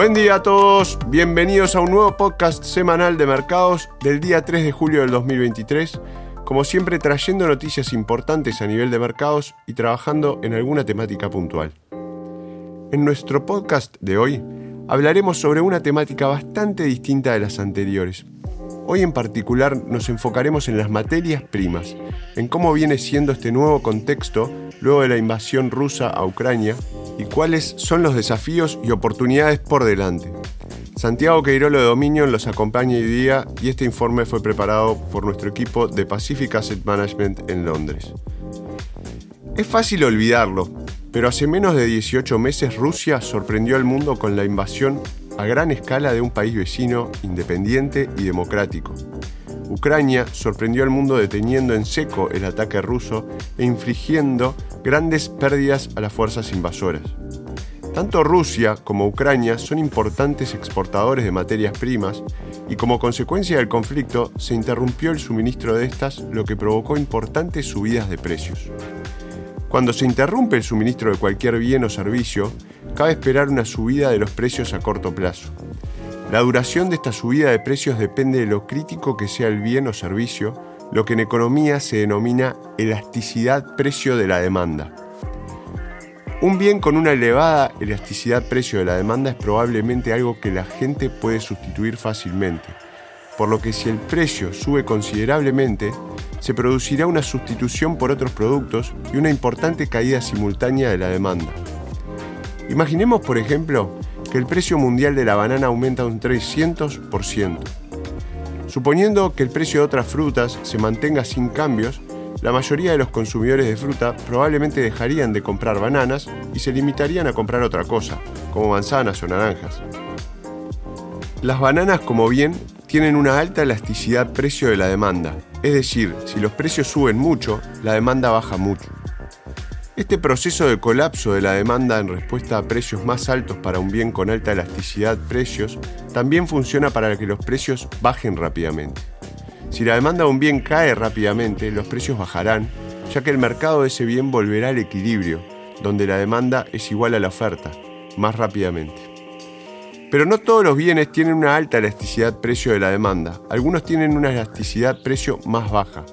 Buen día a todos, bienvenidos a un nuevo podcast semanal de mercados del día 3 de julio del 2023, como siempre trayendo noticias importantes a nivel de mercados y trabajando en alguna temática puntual. En nuestro podcast de hoy hablaremos sobre una temática bastante distinta de las anteriores. Hoy en particular nos enfocaremos en las materias primas, en cómo viene siendo este nuevo contexto luego de la invasión rusa a Ucrania y cuáles son los desafíos y oportunidades por delante. Santiago Queirolo de Dominion los acompaña hoy día y este informe fue preparado por nuestro equipo de Pacific Asset Management en Londres. Es fácil olvidarlo, pero hace menos de 18 meses Rusia sorprendió al mundo con la invasión a gran escala de un país vecino, independiente y democrático. Ucrania sorprendió al mundo deteniendo en seco el ataque ruso e infligiendo grandes pérdidas a las fuerzas invasoras. Tanto Rusia como Ucrania son importantes exportadores de materias primas y como consecuencia del conflicto se interrumpió el suministro de estas, lo que provocó importantes subidas de precios. Cuando se interrumpe el suministro de cualquier bien o servicio, cabe esperar una subida de los precios a corto plazo. La duración de esta subida de precios depende de lo crítico que sea el bien o servicio, lo que en economía se denomina elasticidad precio de la demanda. Un bien con una elevada elasticidad precio de la demanda es probablemente algo que la gente puede sustituir fácilmente, por lo que si el precio sube considerablemente, se producirá una sustitución por otros productos y una importante caída simultánea de la demanda. Imaginemos, por ejemplo, que el precio mundial de la banana aumenta un 300%. Suponiendo que el precio de otras frutas se mantenga sin cambios, la mayoría de los consumidores de fruta probablemente dejarían de comprar bananas y se limitarían a comprar otra cosa, como manzanas o naranjas. Las bananas como bien tienen una alta elasticidad precio de la demanda, es decir, si los precios suben mucho, la demanda baja mucho. Este proceso de colapso de la demanda en respuesta a precios más altos para un bien con alta elasticidad precios también funciona para que los precios bajen rápidamente. Si la demanda de un bien cae rápidamente, los precios bajarán, ya que el mercado de ese bien volverá al equilibrio, donde la demanda es igual a la oferta, más rápidamente. Pero no todos los bienes tienen una alta elasticidad precio de la demanda, algunos tienen una elasticidad precio más baja.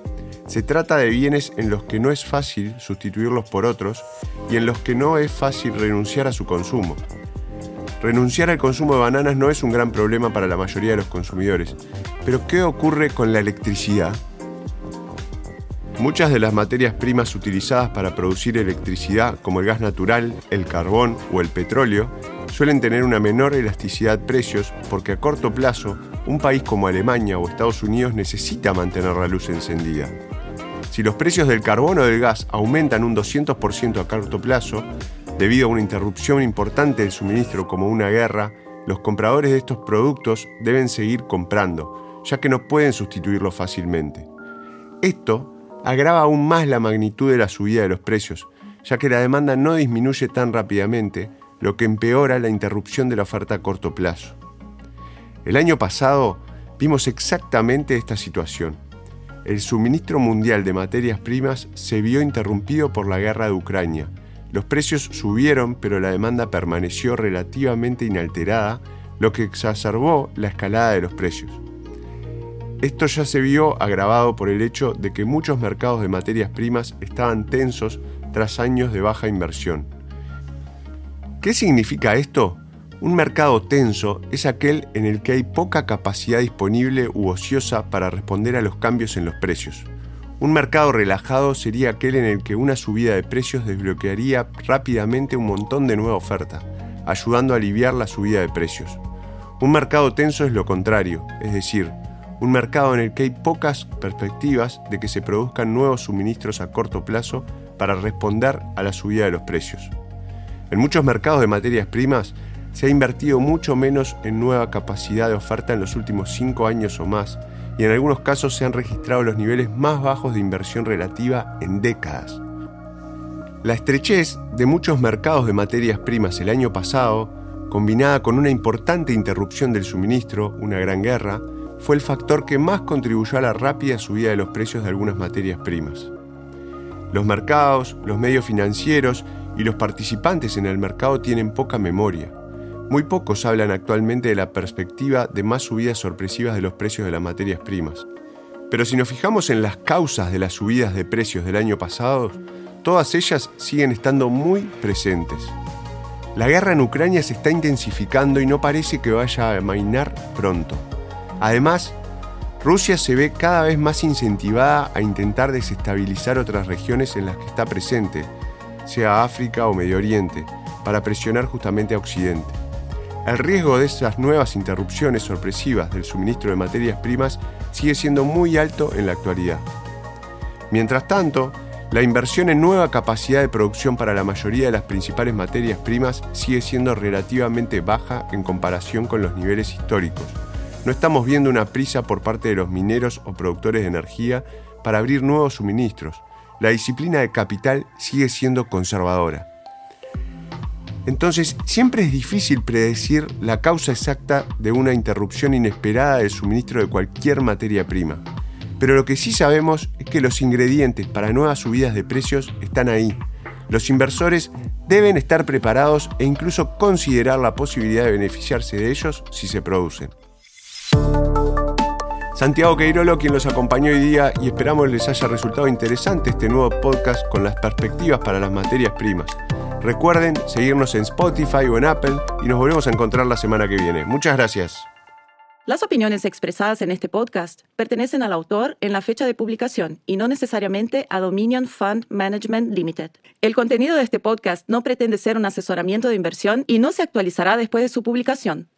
Se trata de bienes en los que no es fácil sustituirlos por otros y en los que no es fácil renunciar a su consumo. Renunciar al consumo de bananas no es un gran problema para la mayoría de los consumidores, pero ¿qué ocurre con la electricidad? Muchas de las materias primas utilizadas para producir electricidad, como el gas natural, el carbón o el petróleo, suelen tener una menor elasticidad de precios porque a corto plazo un país como Alemania o Estados Unidos necesita mantener la luz encendida. Si los precios del carbón o del gas aumentan un 200% a corto plazo, debido a una interrupción importante del suministro como una guerra, los compradores de estos productos deben seguir comprando, ya que no pueden sustituirlos fácilmente. Esto agrava aún más la magnitud de la subida de los precios, ya que la demanda no disminuye tan rápidamente, lo que empeora la interrupción de la oferta a corto plazo. El año pasado vimos exactamente esta situación el suministro mundial de materias primas se vio interrumpido por la guerra de Ucrania. Los precios subieron, pero la demanda permaneció relativamente inalterada, lo que exacerbó la escalada de los precios. Esto ya se vio agravado por el hecho de que muchos mercados de materias primas estaban tensos tras años de baja inversión. ¿Qué significa esto? Un mercado tenso es aquel en el que hay poca capacidad disponible u ociosa para responder a los cambios en los precios. Un mercado relajado sería aquel en el que una subida de precios desbloquearía rápidamente un montón de nueva oferta, ayudando a aliviar la subida de precios. Un mercado tenso es lo contrario, es decir, un mercado en el que hay pocas perspectivas de que se produzcan nuevos suministros a corto plazo para responder a la subida de los precios. En muchos mercados de materias primas, se ha invertido mucho menos en nueva capacidad de oferta en los últimos cinco años o más, y en algunos casos se han registrado los niveles más bajos de inversión relativa en décadas. La estrechez de muchos mercados de materias primas el año pasado, combinada con una importante interrupción del suministro, una gran guerra, fue el factor que más contribuyó a la rápida subida de los precios de algunas materias primas. Los mercados, los medios financieros y los participantes en el mercado tienen poca memoria Muy pocos hablan actualmente de la perspectiva de más subidas sorpresivas de los precios de las materias primas. Pero si nos fijamos en las causas de las subidas de precios del año pasado, todas ellas siguen estando muy presentes. La guerra en Ucrania se está intensificando y no parece que vaya a amainar pronto. Además, Rusia se ve cada vez más incentivada a intentar desestabilizar otras regiones en las que está presente, sea África o Medio Oriente, para presionar justamente a Occidente. El riesgo de esas nuevas interrupciones sorpresivas del suministro de materias primas sigue siendo muy alto en la actualidad. Mientras tanto, la inversión en nueva capacidad de producción para la mayoría de las principales materias primas sigue siendo relativamente baja en comparación con los niveles históricos. No estamos viendo una prisa por parte de los mineros o productores de energía para abrir nuevos suministros. La disciplina de capital sigue siendo conservadora. Entonces, siempre es difícil predecir la causa exacta de una interrupción inesperada del suministro de cualquier materia prima. Pero lo que sí sabemos es que los ingredientes para nuevas subidas de precios están ahí. Los inversores deben estar preparados e incluso considerar la posibilidad de beneficiarse de ellos si se producen. Santiago Queirolo, quien los acompañó hoy día y esperamos les haya resultado interesante este nuevo podcast con las perspectivas para las materias primas. Recuerden seguirnos en Spotify o en Apple y nos volvemos a encontrar la semana que viene. Muchas gracias. Las opiniones expresadas en este podcast pertenecen al autor en la fecha de publicación y no necesariamente a Dominion Fund Management Limited. El contenido de este podcast no pretende ser un asesoramiento de inversión y no se actualizará después de su publicación.